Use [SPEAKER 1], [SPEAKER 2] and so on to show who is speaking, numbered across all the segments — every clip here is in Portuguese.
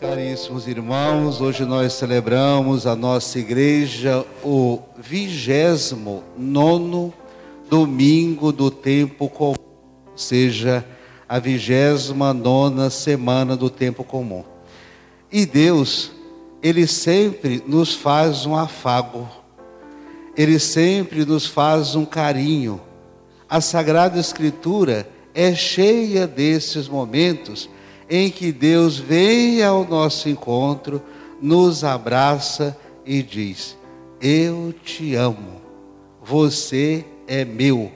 [SPEAKER 1] Caríssimos irmãos, hoje nós celebramos a nossa igreja o vigésimo nono domingo do tempo comum, ou seja, a vigésima nona semana do tempo comum. E Deus, Ele sempre nos faz um afago, Ele sempre nos faz um carinho. A Sagrada Escritura é cheia desses momentos em que Deus vem ao nosso encontro, nos abraça e diz: Eu te amo, você é meu,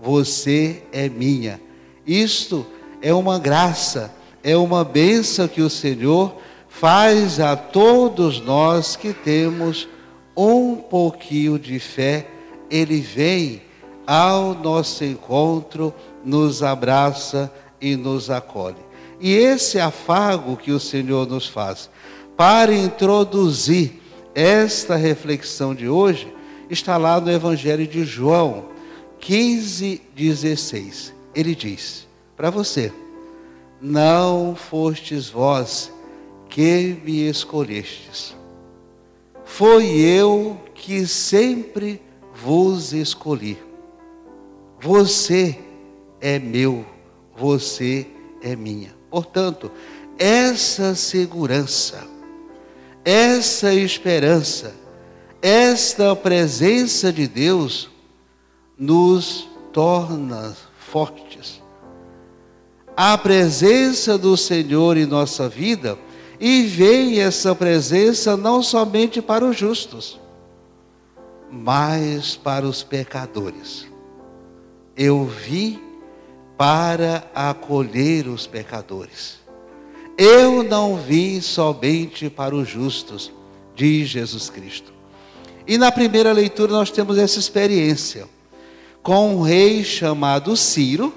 [SPEAKER 1] você é minha. Isto é uma graça, é uma bênção que o Senhor faz a todos nós que temos um pouquinho de fé. Ele vem ao nosso encontro, nos abraça e nos acolhe. E esse afago que o Senhor nos faz para introduzir esta reflexão de hoje está lá no Evangelho de João 15, 16. Ele diz para você: Não fostes vós que me escolhestes, foi eu que sempre vos escolhi. Você é meu, você é minha. Portanto, essa segurança, essa esperança, esta presença de Deus nos torna fortes. A presença do Senhor em nossa vida e vem essa presença não somente para os justos, mas para os pecadores. Eu vi para acolher os pecadores. Eu não vim somente para os justos, diz Jesus Cristo. E na primeira leitura nós temos essa experiência com um rei chamado Ciro,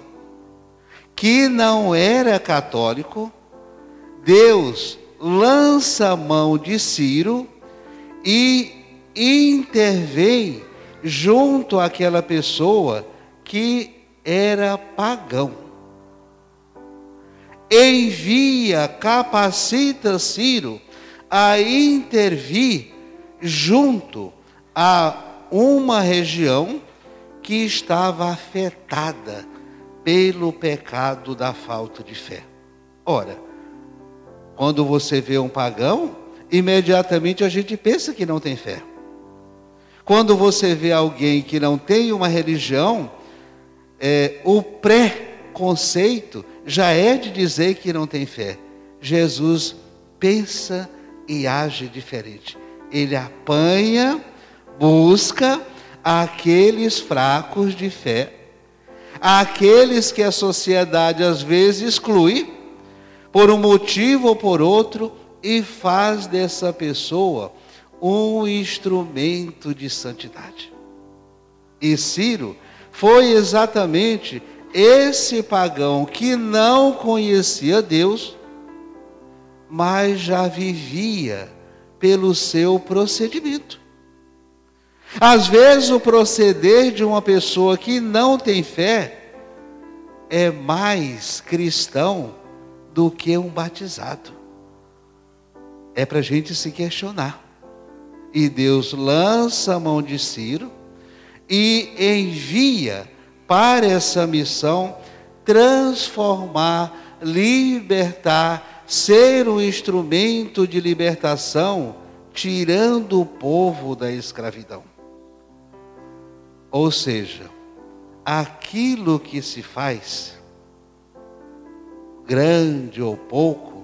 [SPEAKER 1] que não era católico. Deus lança a mão de Ciro e intervém junto àquela pessoa que era pagão. Envia, capacita Ciro a intervir junto a uma região que estava afetada pelo pecado da falta de fé. Ora, quando você vê um pagão, imediatamente a gente pensa que não tem fé. Quando você vê alguém que não tem uma religião, é, o pré-conceito já é de dizer que não tem fé. Jesus pensa e age diferente. Ele apanha, busca aqueles fracos de fé, aqueles que a sociedade às vezes exclui, por um motivo ou por outro, e faz dessa pessoa um instrumento de santidade. E Ciro foi exatamente esse pagão que não conhecia Deus, mas já vivia pelo seu procedimento. Às vezes, o proceder de uma pessoa que não tem fé é mais cristão do que um batizado. É para a gente se questionar. E Deus lança a mão de Ciro e envia para essa missão transformar, libertar, ser um instrumento de libertação, tirando o povo da escravidão. Ou seja, aquilo que se faz, grande ou pouco,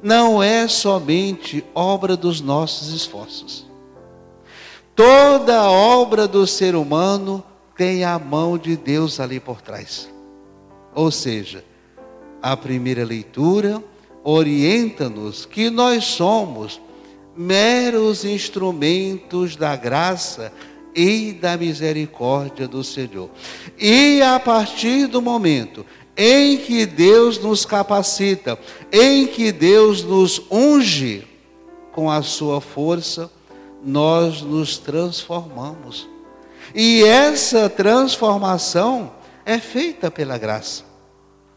[SPEAKER 1] não é somente obra dos nossos esforços Toda obra do ser humano tem a mão de Deus ali por trás. Ou seja, a primeira leitura orienta-nos que nós somos meros instrumentos da graça e da misericórdia do Senhor. E a partir do momento em que Deus nos capacita, em que Deus nos unge com a sua força, nós nos transformamos. E essa transformação é feita pela graça,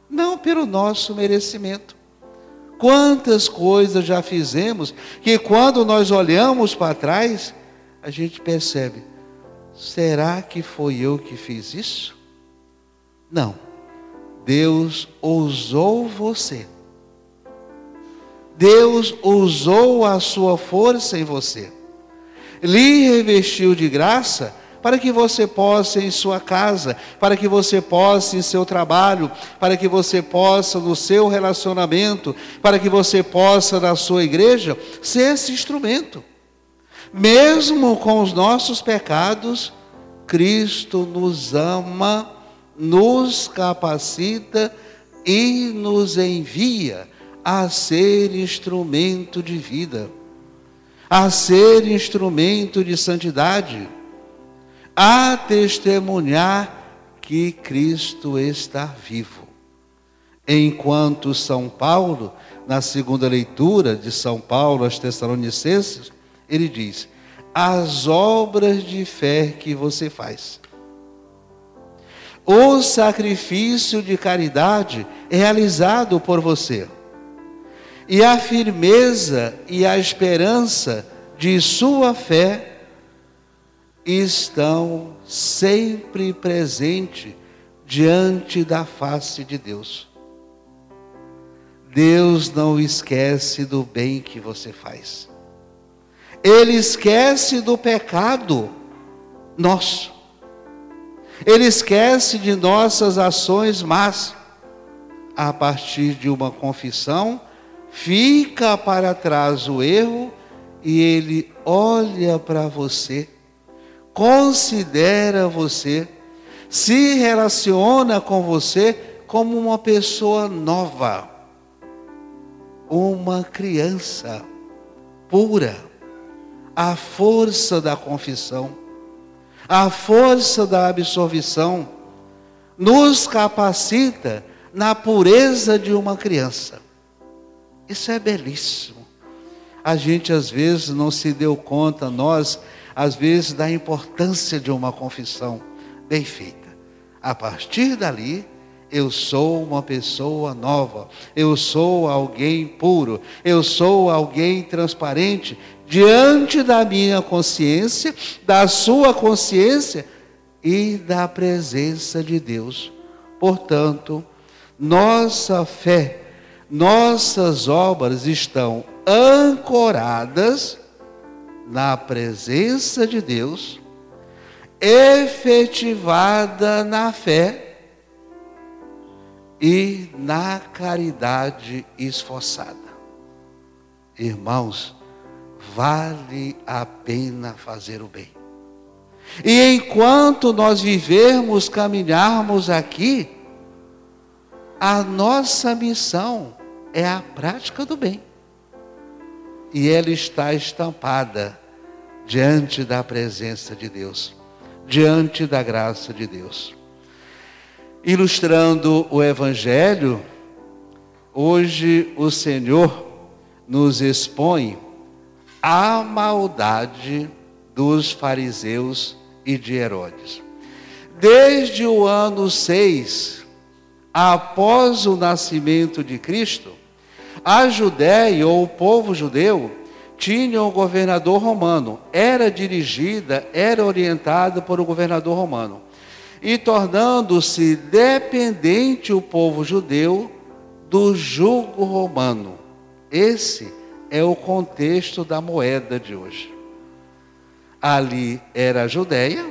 [SPEAKER 1] não pelo nosso merecimento. Quantas coisas já fizemos que quando nós olhamos para trás, a gente percebe: será que foi eu que fiz isso? Não. Deus usou você. Deus usou a sua força em você. Lhe revestiu de graça para que você possa em sua casa, para que você possa em seu trabalho, para que você possa no seu relacionamento, para que você possa na sua igreja ser esse instrumento. Mesmo com os nossos pecados, Cristo nos ama, nos capacita e nos envia a ser instrumento de vida, a ser instrumento de santidade a testemunhar que Cristo está vivo. Enquanto São Paulo, na segunda leitura de São Paulo aos Tessalonicenses, ele diz: as obras de fé que você faz. O sacrifício de caridade realizado por você. E a firmeza e a esperança de sua fé estão sempre presentes diante da face de Deus. Deus não esquece do bem que você faz. Ele esquece do pecado nosso. Ele esquece de nossas ações más. A partir de uma confissão, fica para trás o erro e ele olha para você considera você, se relaciona com você como uma pessoa nova, uma criança pura. A força da confissão, a força da absolvição, nos capacita na pureza de uma criança. Isso é belíssimo. A gente às vezes não se deu conta, nós às vezes, da importância de uma confissão bem feita. A partir dali, eu sou uma pessoa nova, eu sou alguém puro, eu sou alguém transparente diante da minha consciência, da sua consciência e da presença de Deus. Portanto, nossa fé, nossas obras estão ancoradas na presença de Deus, efetivada na fé e na caridade esforçada. Irmãos, vale a pena fazer o bem. E enquanto nós vivermos, caminharmos aqui, a nossa missão é a prática do bem e ela está estampada diante da presença de Deus, diante da graça de Deus. Ilustrando o Evangelho, hoje o Senhor nos expõe a maldade dos fariseus e de Herodes. Desde o ano 6, após o nascimento de Cristo, a Judéia, ou o povo judeu, tinha um governador romano, era dirigida, era orientada por um governador romano. E tornando-se dependente o povo judeu do jugo romano. Esse é o contexto da moeda de hoje. Ali era a Judéia,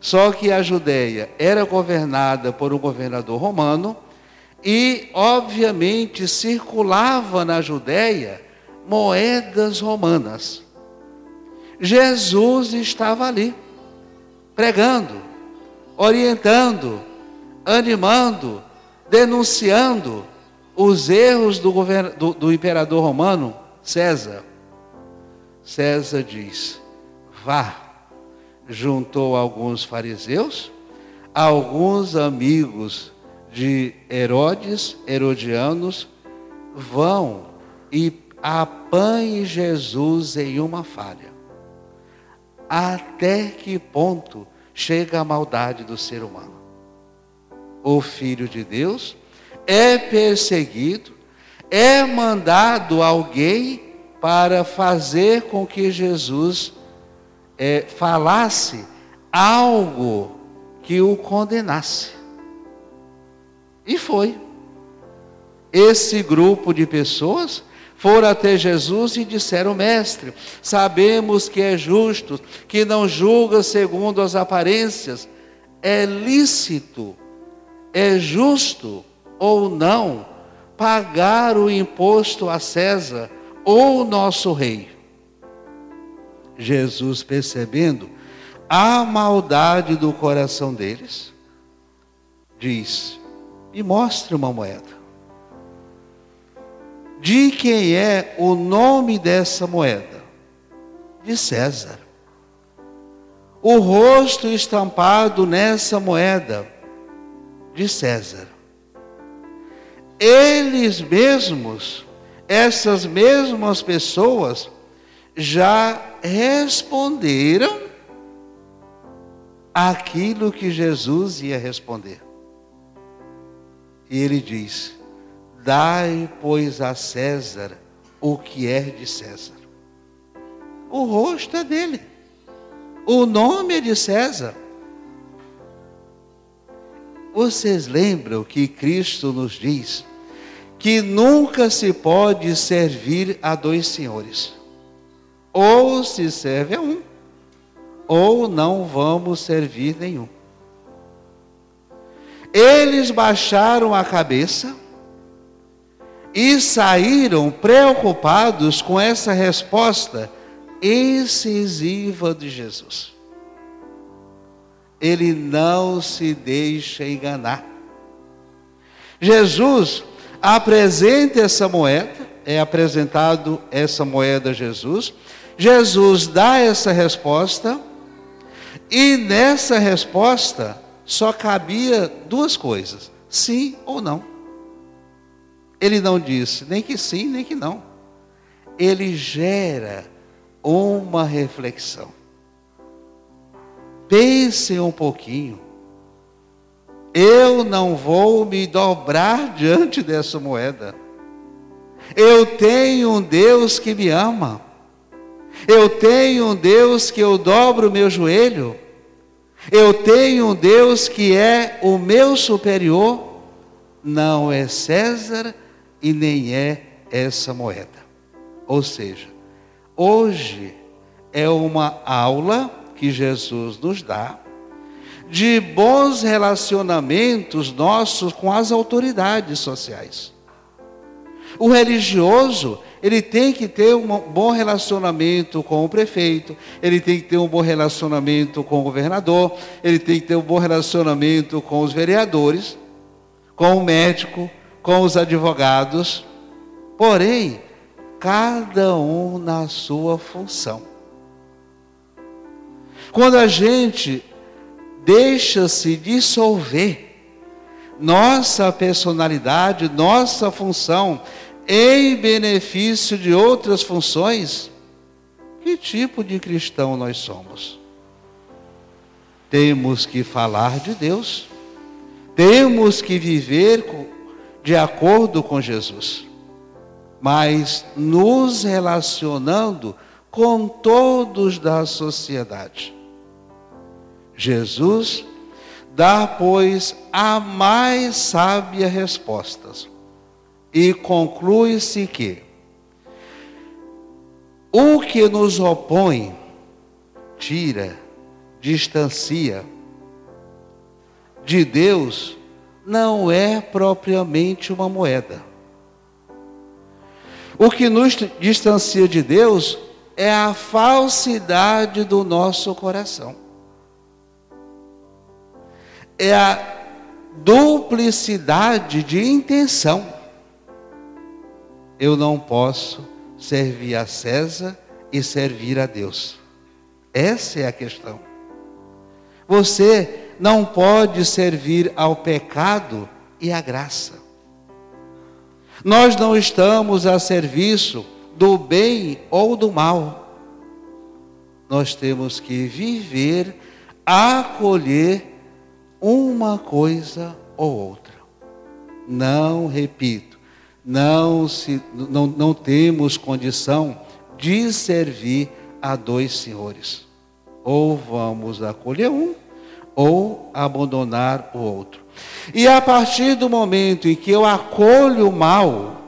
[SPEAKER 1] só que a Judéia era governada por um governador romano e, obviamente, circulava na Judéia moedas romanas. Jesus estava ali, pregando, orientando, animando, denunciando os erros do, do, do imperador romano, César. César diz: vá, juntou alguns fariseus, alguns amigos de Herodes, herodianos, vão e apanhem Jesus em uma falha. Até que ponto chega a maldade do ser humano? O Filho de Deus é perseguido, é mandado alguém para fazer com que Jesus é, falasse algo que o condenasse. E foi. Esse grupo de pessoas foram até Jesus e disseram: Mestre, sabemos que é justo, que não julga segundo as aparências, é lícito, é justo ou não pagar o imposto a César ou nosso rei. Jesus, percebendo a maldade do coração deles, diz: Me mostre uma moeda. De quem é o nome dessa moeda? De César. O rosto estampado nessa moeda? De César. Eles mesmos, essas mesmas pessoas, já responderam aquilo que Jesus ia responder. E ele diz: Dai, pois, a César o que é de César. O rosto é dele. O nome é de César. Vocês lembram que Cristo nos diz que nunca se pode servir a dois senhores. Ou se serve a um, ou não vamos servir nenhum. Eles baixaram a cabeça e saíram preocupados com essa resposta incisiva de Jesus. Ele não se deixa enganar. Jesus apresenta essa moeda, é apresentado essa moeda a Jesus. Jesus dá essa resposta, e nessa resposta só cabia duas coisas: sim ou não. Ele não disse nem que sim, nem que não. Ele gera uma reflexão. Pensem um pouquinho. Eu não vou me dobrar diante dessa moeda. Eu tenho um Deus que me ama. Eu tenho um Deus que eu dobro o meu joelho. Eu tenho um Deus que é o meu superior. Não é César e nem é essa moeda. Ou seja, hoje é uma aula que Jesus nos dá de bons relacionamentos nossos com as autoridades sociais. O religioso, ele tem que ter um bom relacionamento com o prefeito, ele tem que ter um bom relacionamento com o governador, ele tem que ter um bom relacionamento com os vereadores, com o médico, com os advogados, porém, cada um na sua função. Quando a gente deixa-se dissolver nossa personalidade, nossa função em benefício de outras funções, que tipo de cristão nós somos? Temos que falar de Deus, temos que viver de acordo com Jesus, mas nos relacionando com todos da sociedade. Jesus dá, pois, a mais sábia resposta e conclui-se que o que nos opõe tira, distancia de Deus não é propriamente uma moeda. O que nos distancia de Deus é a falsidade do nosso coração é a duplicidade de intenção. Eu não posso servir a César e servir a Deus. Essa é a questão. Você não pode servir ao pecado e à graça. Nós não estamos a serviço do bem ou do mal. Nós temos que viver, acolher uma coisa ou outra. Não repito, não, se, não, não temos condição de servir a dois senhores. Ou vamos acolher um, ou abandonar o outro. E a partir do momento em que eu acolho o mal,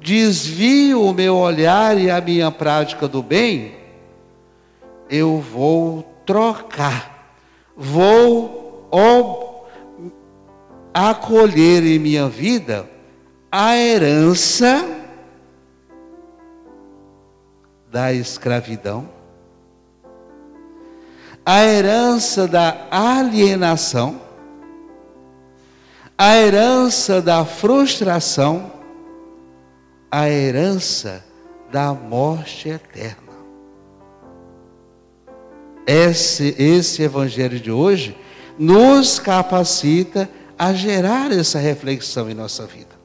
[SPEAKER 1] desvio o meu olhar e a minha prática do bem, eu vou trocar, vou acolher em minha vida a herança da escravidão, a herança da alienação, a herança da frustração, a herança da morte eterna. Esse, esse evangelho de hoje nos capacita a gerar essa reflexão em nossa vida.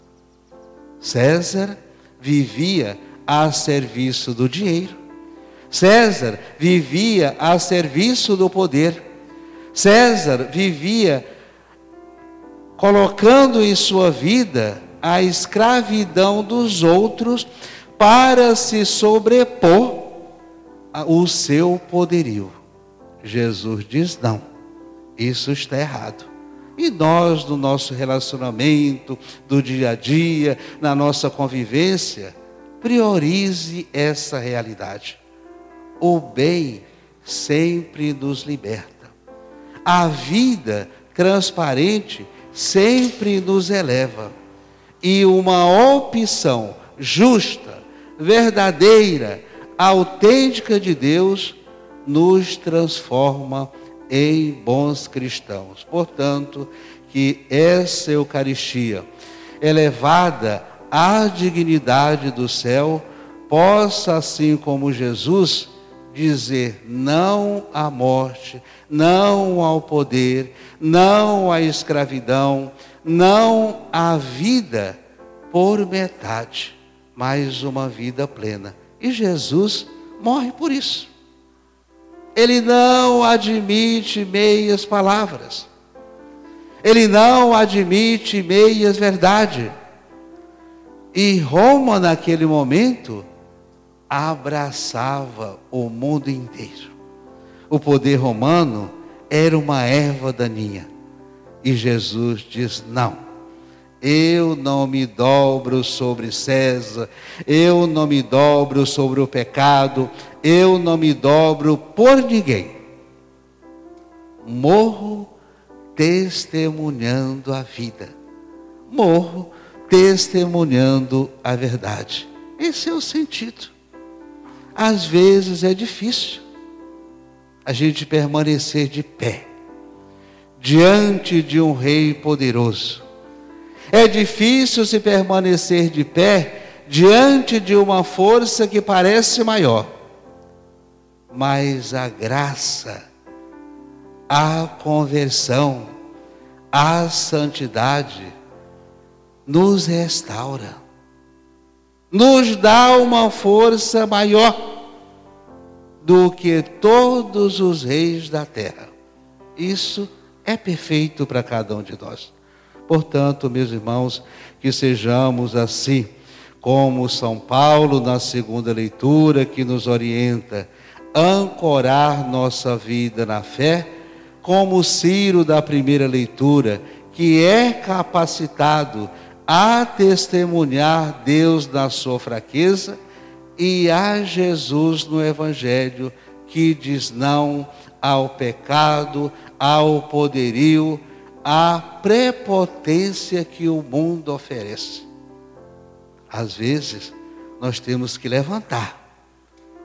[SPEAKER 1] César vivia a serviço do dinheiro. César vivia a serviço do poder. César vivia colocando em sua vida a escravidão dos outros para se sobrepor ao seu poderio. Jesus diz: não, isso está errado. E nós, no nosso relacionamento, do dia a dia, na nossa convivência, priorize essa realidade. O bem sempre nos liberta. A vida transparente sempre nos eleva. E uma opção justa, verdadeira, autêntica de Deus nos transforma em bons cristãos. Portanto, que essa Eucaristia, elevada à dignidade do céu, possa, assim como Jesus, dizer não à morte, não ao poder, não à escravidão, não à vida por metade, mas uma vida plena. E Jesus morre por isso. Ele não admite meias palavras. Ele não admite meias verdade. E Roma, naquele momento, abraçava o mundo inteiro. O poder romano era uma erva daninha. E Jesus diz: não eu não me dobro sobre César, eu não me dobro sobre o pecado, eu não me dobro por ninguém. Morro testemunhando a vida, morro testemunhando a verdade. Esse é o sentido. Às vezes é difícil a gente permanecer de pé diante de um rei poderoso é difícil se permanecer de pé diante de uma força que parece maior. Mas a graça, a conversão, a santidade nos restaura, nos dá uma força maior do que todos os reis da terra. Isso é perfeito para cada um de nós. Portanto, meus irmãos, que sejamos assim, como São Paulo na segunda leitura que nos orienta, ancorar nossa vida na fé, como Ciro da primeira leitura, que é capacitado a testemunhar Deus na sua fraqueza e a Jesus no Evangelho, que diz não ao pecado, ao poderio, a prepotência que o mundo oferece. Às vezes, nós temos que levantar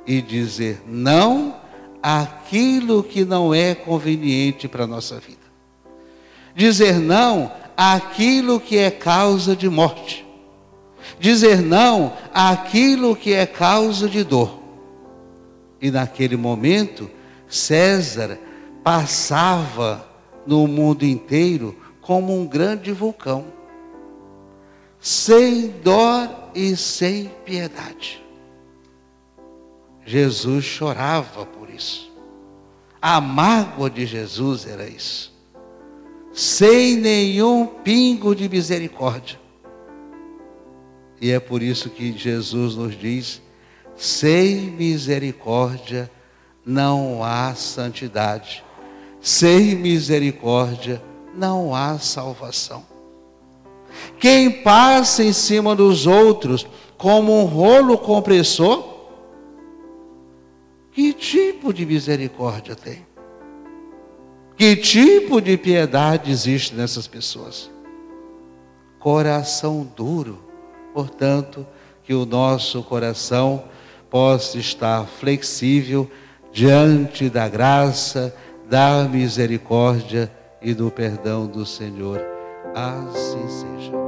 [SPEAKER 1] e dizer não àquilo que não é conveniente para a nossa vida. Dizer não àquilo que é causa de morte. Dizer não àquilo que é causa de dor. E naquele momento, César passava no mundo inteiro como um grande vulcão, sem dó e sem piedade. Jesus chorava por isso. A mágoa de Jesus era isso. Sem nenhum pingo de misericórdia. E é por isso que Jesus nos diz: sem misericórdia não há santidade, sem misericórdia não há salvação. Quem passa em cima dos outros como um rolo compressor, que tipo de misericórdia tem? Que tipo de piedade existe nessas pessoas? Coração duro, portanto, que o nosso coração possa estar flexível diante da graça, da misericórdia e do perdão do Senhor. Assim seja.